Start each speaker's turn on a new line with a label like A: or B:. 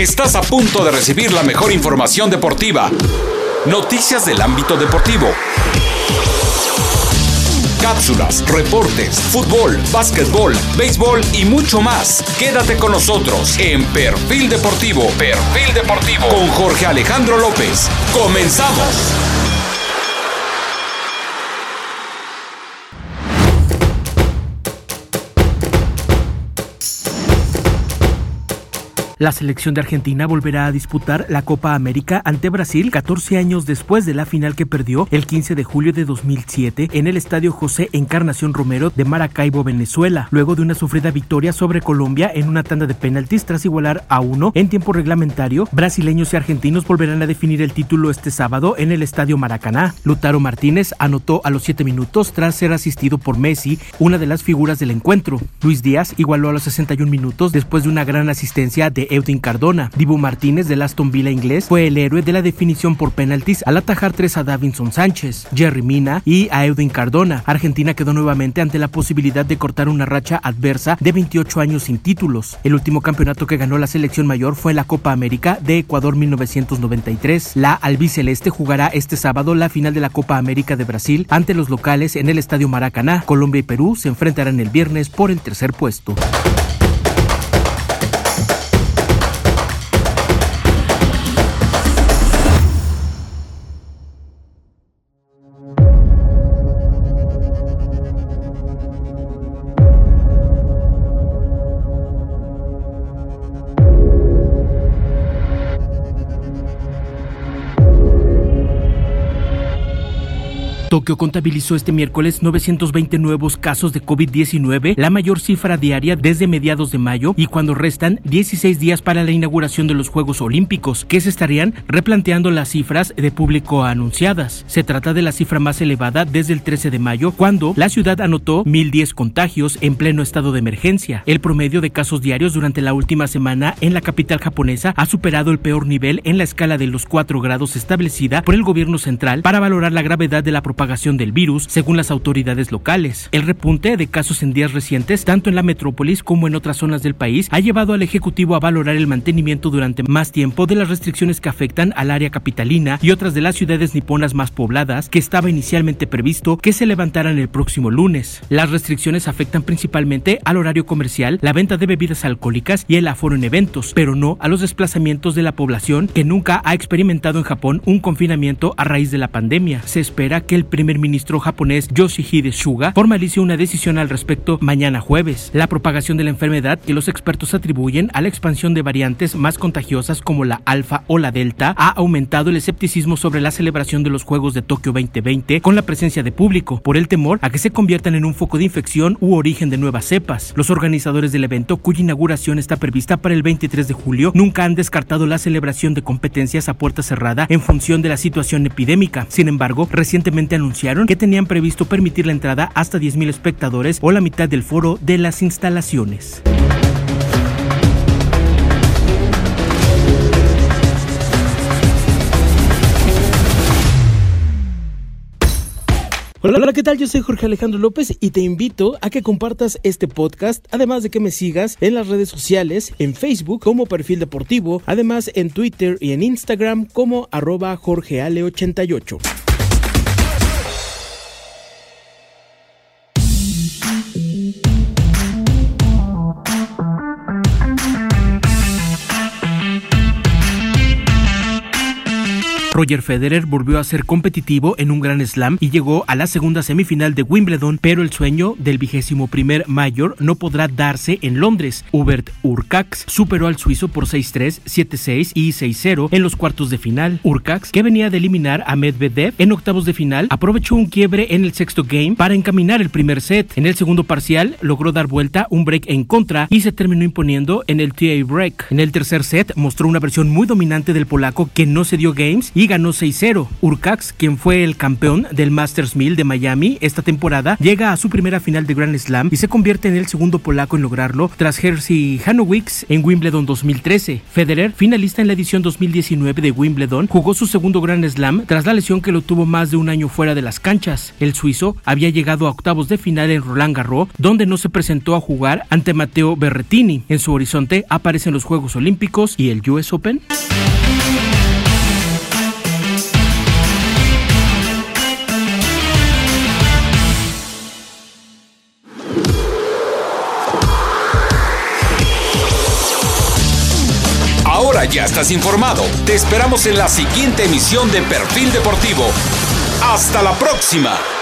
A: Estás a punto de recibir la mejor información deportiva. Noticias del ámbito deportivo. Cápsulas, reportes, fútbol, básquetbol, béisbol y mucho más. Quédate con nosotros en Perfil Deportivo. Perfil Deportivo con Jorge Alejandro López. Comenzamos.
B: La selección de Argentina volverá a disputar la Copa América ante Brasil 14 años después de la final que perdió el 15 de julio de 2007 en el Estadio José Encarnación Romero de Maracaibo, Venezuela, luego de una sufrida victoria sobre Colombia en una tanda de penaltis tras igualar a uno en tiempo reglamentario. Brasileños y argentinos volverán a definir el título este sábado en el Estadio Maracaná. Lutaro Martínez anotó a los 7 minutos tras ser asistido por Messi, una de las figuras del encuentro. Luis Díaz igualó a los 61 minutos después de una gran asistencia de Eudin Cardona. Dibu Martínez del Aston Villa inglés fue el héroe de la definición por penaltis al atajar tres a Davinson Sánchez, Jerry Mina y a Eudin Cardona. Argentina quedó nuevamente ante la posibilidad de cortar una racha adversa de 28 años sin títulos. El último campeonato que ganó la selección mayor fue la Copa América de Ecuador 1993. La albiceleste jugará este sábado la final de la Copa América de Brasil ante los locales en el Estadio Maracaná. Colombia y Perú se enfrentarán el viernes por el tercer puesto. Tokio contabilizó este miércoles 920 nuevos casos de COVID-19, la mayor cifra diaria desde mediados de mayo y cuando restan 16 días para la inauguración de los Juegos Olímpicos, que se estarían replanteando las cifras de público anunciadas. Se trata de la cifra más elevada desde el 13 de mayo, cuando la ciudad anotó 1.010 contagios en pleno estado de emergencia. El promedio de casos diarios durante la última semana en la capital japonesa ha superado el peor nivel en la escala de los 4 grados establecida por el gobierno central para valorar la gravedad de la propagación propagación del virus, según las autoridades locales. El repunte de casos en días recientes, tanto en la metrópolis como en otras zonas del país, ha llevado al Ejecutivo a valorar el mantenimiento durante más tiempo de las restricciones que afectan al área capitalina y otras de las ciudades niponas más pobladas, que estaba inicialmente previsto que se levantaran el próximo lunes. Las restricciones afectan principalmente al horario comercial, la venta de bebidas alcohólicas y el aforo en eventos, pero no a los desplazamientos de la población que nunca ha experimentado en Japón un confinamiento a raíz de la pandemia. Se espera que el primer ministro japonés Yoshihide Suga formalice una decisión al respecto mañana jueves. La propagación de la enfermedad que los expertos atribuyen a la expansión de variantes más contagiosas como la alfa o la delta ha aumentado el escepticismo sobre la celebración de los Juegos de Tokio 2020 con la presencia de público por el temor a que se conviertan en un foco de infección u origen de nuevas cepas. Los organizadores del evento, cuya inauguración está prevista para el 23 de julio, nunca han descartado la celebración de competencias a puerta cerrada en función de la situación epidémica. Sin embargo, recientemente anunciaron que tenían previsto permitir la entrada hasta 10.000 espectadores o la mitad del foro de las instalaciones. Hola, hola, ¿qué tal? Yo soy Jorge Alejandro López y te invito a que compartas este podcast, además de que me sigas en las redes sociales, en Facebook como Perfil Deportivo, además en Twitter y en Instagram como arroba jorgeale88. Roger Federer volvió a ser competitivo en un gran slam y llegó a la segunda semifinal de Wimbledon, pero el sueño del vigésimo primer mayor no podrá darse en Londres. Hubert Urcax superó al suizo por 6-3, 7-6 y 6-0 en los cuartos de final. Urcax, que venía de eliminar a Medvedev en octavos de final, aprovechó un quiebre en el sexto game para encaminar el primer set. En el segundo parcial logró dar vuelta un break en contra y se terminó imponiendo en el TA break. En el tercer set mostró una versión muy dominante del polaco que no se dio games y ganó 6-0. Urcax, quien fue el campeón del Masters 1000 de Miami esta temporada, llega a su primera final de Grand Slam y se convierte en el segundo polaco en lograrlo tras Jerzy Hanowicz en Wimbledon 2013. Federer, finalista en la edición 2019 de Wimbledon, jugó su segundo Grand Slam tras la lesión que lo tuvo más de un año fuera de las canchas. El suizo había llegado a octavos de final en Roland Garros, donde no se presentó a jugar ante Matteo Berrettini. En su horizonte aparecen los Juegos Olímpicos y el US Open.
A: Ya estás informado. Te esperamos en la siguiente emisión de Perfil Deportivo. Hasta la próxima.